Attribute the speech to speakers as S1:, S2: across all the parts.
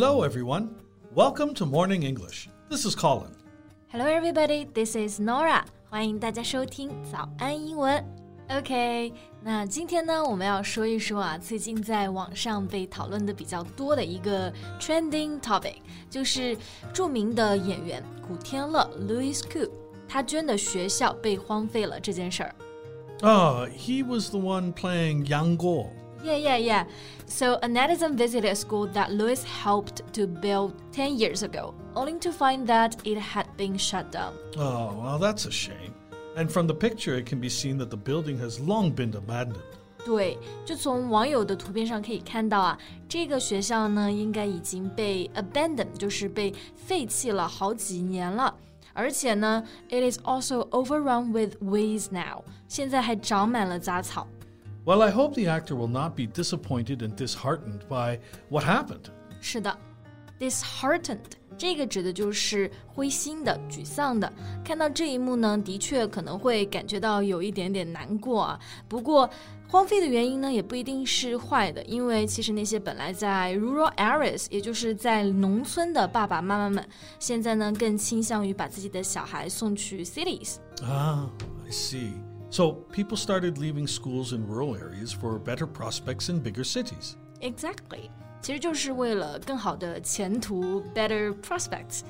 S1: Hello, everyone. Welcome to Morning English. This is Colin.
S2: Hello, everybody. This is Norah. 欢迎大家收听早安英文。OK，那今天呢，我们要说一说啊，最近在网上被讨论的比较多的一个 trending topic，就是著名的演员古天乐 Louis Koo 他捐的学校被荒废了这件事儿。
S1: Ah, he was the one playing Yang Guo
S2: yeah, yeah, yeah. So a netizen visited a school that Louis helped to build 10 years ago, only to find that it had been shut down.
S1: Oh, well, that's a shame. And from the picture, it can be seen that the building has long been abandoned.
S2: 对，就从网友的图片上可以看到啊，这个学校呢应该已经被 abandoned，就是被废弃了好几年了。而且呢，it is also overrun with weeds now，现在还长满了杂草。
S1: Well, I hope the actor will not be disappointed and disheartened by what happened.
S2: 是的，disheartened 这个指的就是灰心的、沮丧的。看到这一幕呢，的确可能会感觉到有一点点难过啊。不过，荒废的原因呢，也不一定是坏的，因为其实那些本来在 rural areas，也就是在农村的爸爸妈妈们，现在呢更倾向于把自己的小孩送去
S1: cities。Ah, I see. So people started leaving schools in rural areas for better prospects in bigger cities.
S2: Exactly. 其实就是为了更好的前途，better prospects。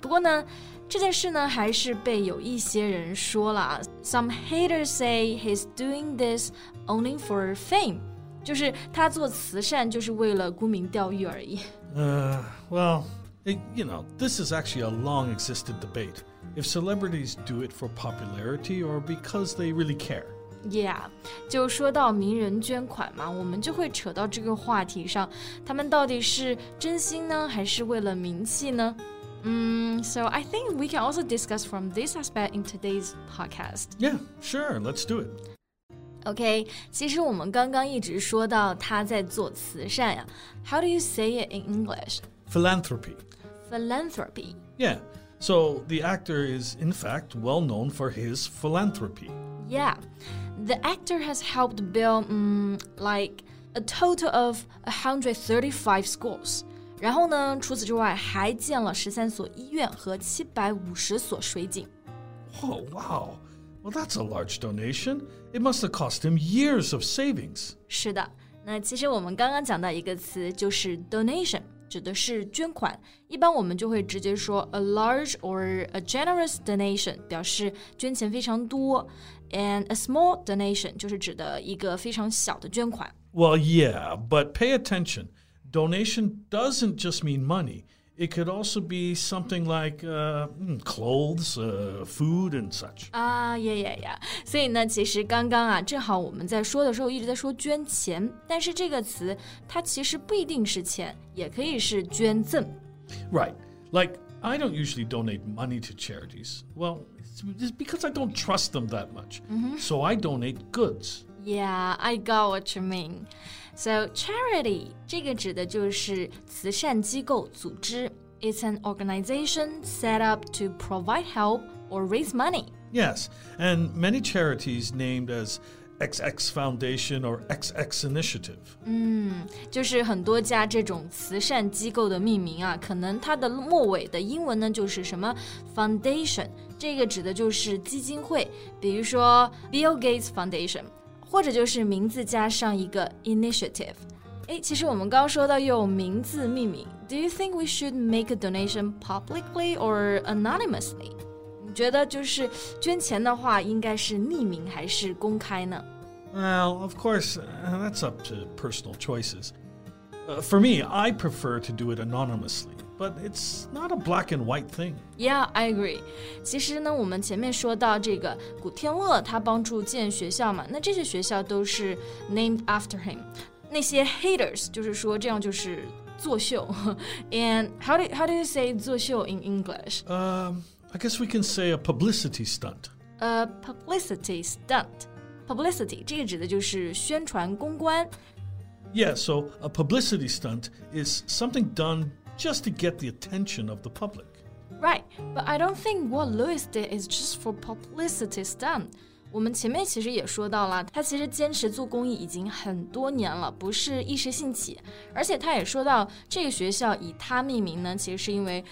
S2: 不过呢，这件事呢，还是被有一些人说了。Some haters say he's doing this only for fame，就是他做慈善就是为了沽名钓誉而已。
S1: Uh, well, it, you know, this is actually a long existed debate. If celebrities do it for popularity or because they really care.
S2: Yeah，就说到名人捐款嘛，我们就会扯到这个话题上，他们到底是真心呢，还是为了名气呢？嗯，So I think we can also discuss from this aspect in today's podcast.
S1: Yeah, sure, let's do it.
S2: OK，其实我们刚刚一直说到他在做慈善呀。How do you say it in English?
S1: Philanthropy.
S2: Philanthropy.
S1: Yeah. So the actor is in fact well known for his philanthropy.
S2: Yeah. The actor has helped build um, like a total of 135 schools. 然后呢，除此之外，还建了十三所医院和七百五十所水井。
S1: Oh wow! Well, that's a large donation. It must have cost him years of savings.
S2: 是的，那其实我们刚刚讲到一个词，就是 donation， 指的是捐款。一般我们就会直接说 a large or a generous donation，表示捐钱非常多。And a small donation 就是指的一个非常小的捐款。
S1: Well, yeah, but pay attention. Donation doesn't just mean money. It could also be something like uh, clothes, uh, food, and such.
S2: 啊呀呀呀！所以呢，其实刚刚啊，正好我们在说的时候一直在说捐钱，但是这个词它其实不一定是钱，也可以是捐赠。
S1: Right. Like I don't usually donate money to charities. Well, it's because I don't trust them that much. So I donate goods.
S2: Yeah, I got what you mean. So charity 这个指的就是慈善机构组织。It's an organization set up to provide help or raise money.
S1: Yes, and many charities named as XX Foundation or XX Initiative.
S2: 嗯，就是很多家这种慈善机构的命名啊，可能它的末尾的英文呢就是什么 foundation，这个指的就是基金会，比如说 Bill Gates Foundation， 或者就是名字加上一个 initiative。诶，其实我们刚刚说到用名字命名，Do you think we should make a donation publicly or anonymously？你觉得就是捐钱的话，应该是匿名还是公开呢？
S1: Well, of course, uh, that's up to personal choices. Uh, for me, I prefer to do it anonymously, but it's not a black and white thing.
S2: Yeah, I agree. 其实呢，我们前面说到这个古天乐，他帮助建学校嘛，那这些学校都是 named after him。那些 haters 就是说这样就是作秀。And how do how do you say 作秀 in English?
S1: Um, I guess we can say a publicity stunt.
S2: A publicity stunt. Publicity 这个指的就是宣传公关。
S1: Yeah, so a publicity stunt is something done just to get the attention of the public.
S2: Right, but I don't think what Louis did is just for publicity stunt. 我们前面其实也说到了，他其实坚持做公益已经很多年了，不是一时兴起。而且他也说到，这个学校以他命名呢，其实是因为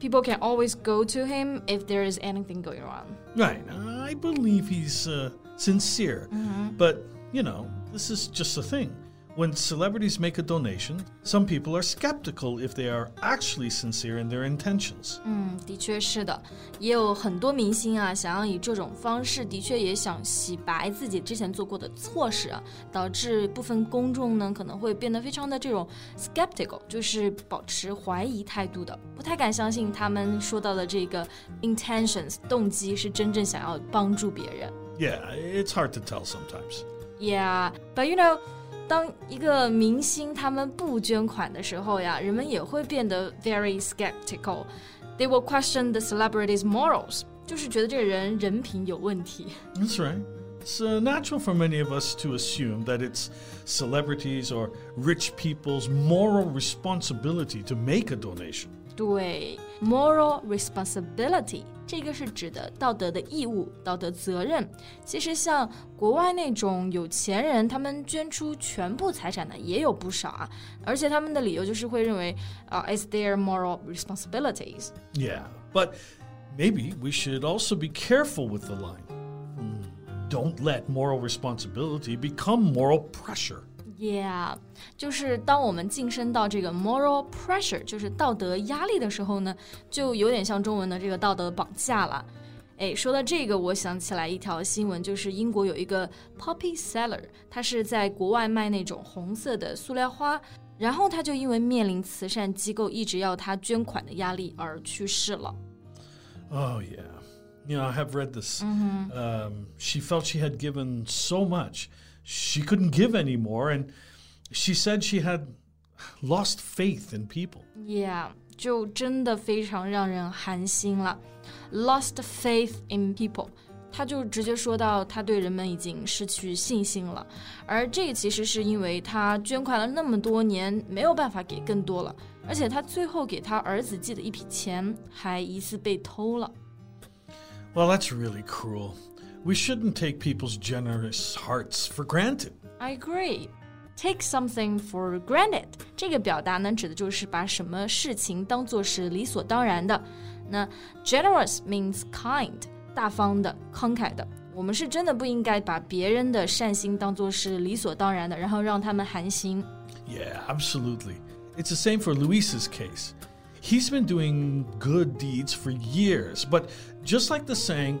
S2: people can always go to him if there is anything going wrong.
S1: Right, I believe he's uh, sincere, -hmm. but you know, this is just a thing. When celebrities make a donation, some people are skeptical if they are actually sincere in their intentions.
S2: 嗯，的确是的，也有很多明星啊，想要以这种方式，的确也想洗白自己之前做过的错事啊，导致部分公众呢可能会变得非常的这种 skeptical，就是保持怀疑态度的，不太敢相信他们说到的这个 intentions 动机是真正想要帮助别人。
S1: Yeah, it's hard to tell sometimes.
S2: Yeah, but you know. 当一个明星他们不捐款的时候呀，人们也会变得 very skeptical. They will question the celebrity's morals，就是觉得这个人人品有问题。
S1: That's right. It's uh, natural for many of us to assume that it's celebrities or rich people's moral responsibility to make a donation.
S2: 对 ，moral responsibility 这个是指的道德的义务、道德责任。其实像国外那种有钱人，他们捐出全部财产的也有不少啊，而且他们的理由就是会认为啊、i t s their moral responsibilities。
S1: Yeah, but maybe we should also be careful with the line. Hmm, Don't let moral responsibility become moral pressure.
S2: Yeah，就是当我们晋升到这个 moral pressure，就是道德压力的时候呢，就有点像中文的这个道德绑架了。哎，说到这个，我想起来一条新闻，就是英国有一个 poppy seller，他是在国外卖那种红色的塑料花，然后他就因为面临慈善机构一直要他捐款的压力而去世了。
S1: Oh, yeah. You know, I have read this. Um, she felt she had given so much, she couldn't give anymore. And she said she had lost faith in people.
S2: Yeah，就真的非常让人寒心了。Lost faith in people，他就直接说到他对人们已经失去信心了，而这个其实是因为他捐款了那么多年，没有办法给更多了，而且他最后给他儿子寄的一笔钱还疑似被偷了。
S1: Well, that's really cruel. We shouldn't take people's generous hearts for granted.
S2: I agree. Take something for granted 这个表达呢，指的就是把什么事情当做是理所当然的。那 generous means kind，大方的、慷慨的。我们是真的不应该把别人的善心当做是理所当然的，然后让他们寒心。
S1: Yeah, absolutely. It's the same for Louis's case. He's been doing good deeds for years, but just like the saying.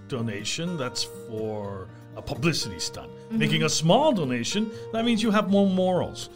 S1: donation, that's for a publicity stunt. Making a small donation, that means you have more morals.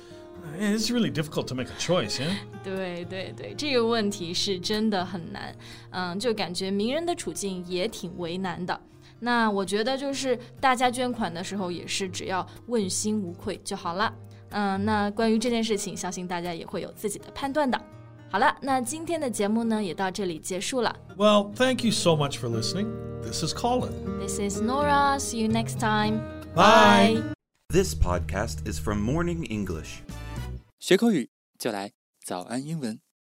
S1: It's really difficult to make a choice, yeah?
S2: 对对对，这个问题是真的很难，嗯，就感觉名人的处境也挺为难的。那我觉得就是大家捐款的时候也是只要问心无愧就好了。嗯，那关于这件事情，相信大家也会有自己的判断的。 好了，那今天的节目呢也到这里结束了。
S1: Well, thank you so much for listening. This is Colin.
S2: This is Norah. See you next time.
S1: Bye.
S3: This podcast is from Morning English.
S4: 学口语就来早安英文。